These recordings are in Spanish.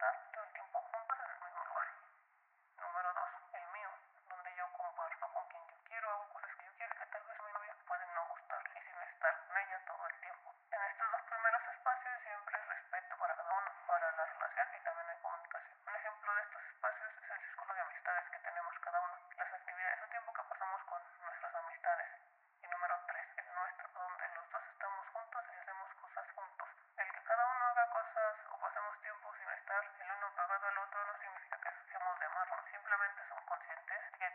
Huh? estar el uno pegado al otro no significa que seamos de amarnos, simplemente somos conscientes que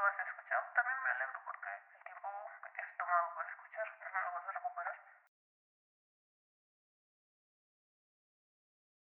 lo has escuchado, también me alegro porque el tiempo que te has tomado para escuchar.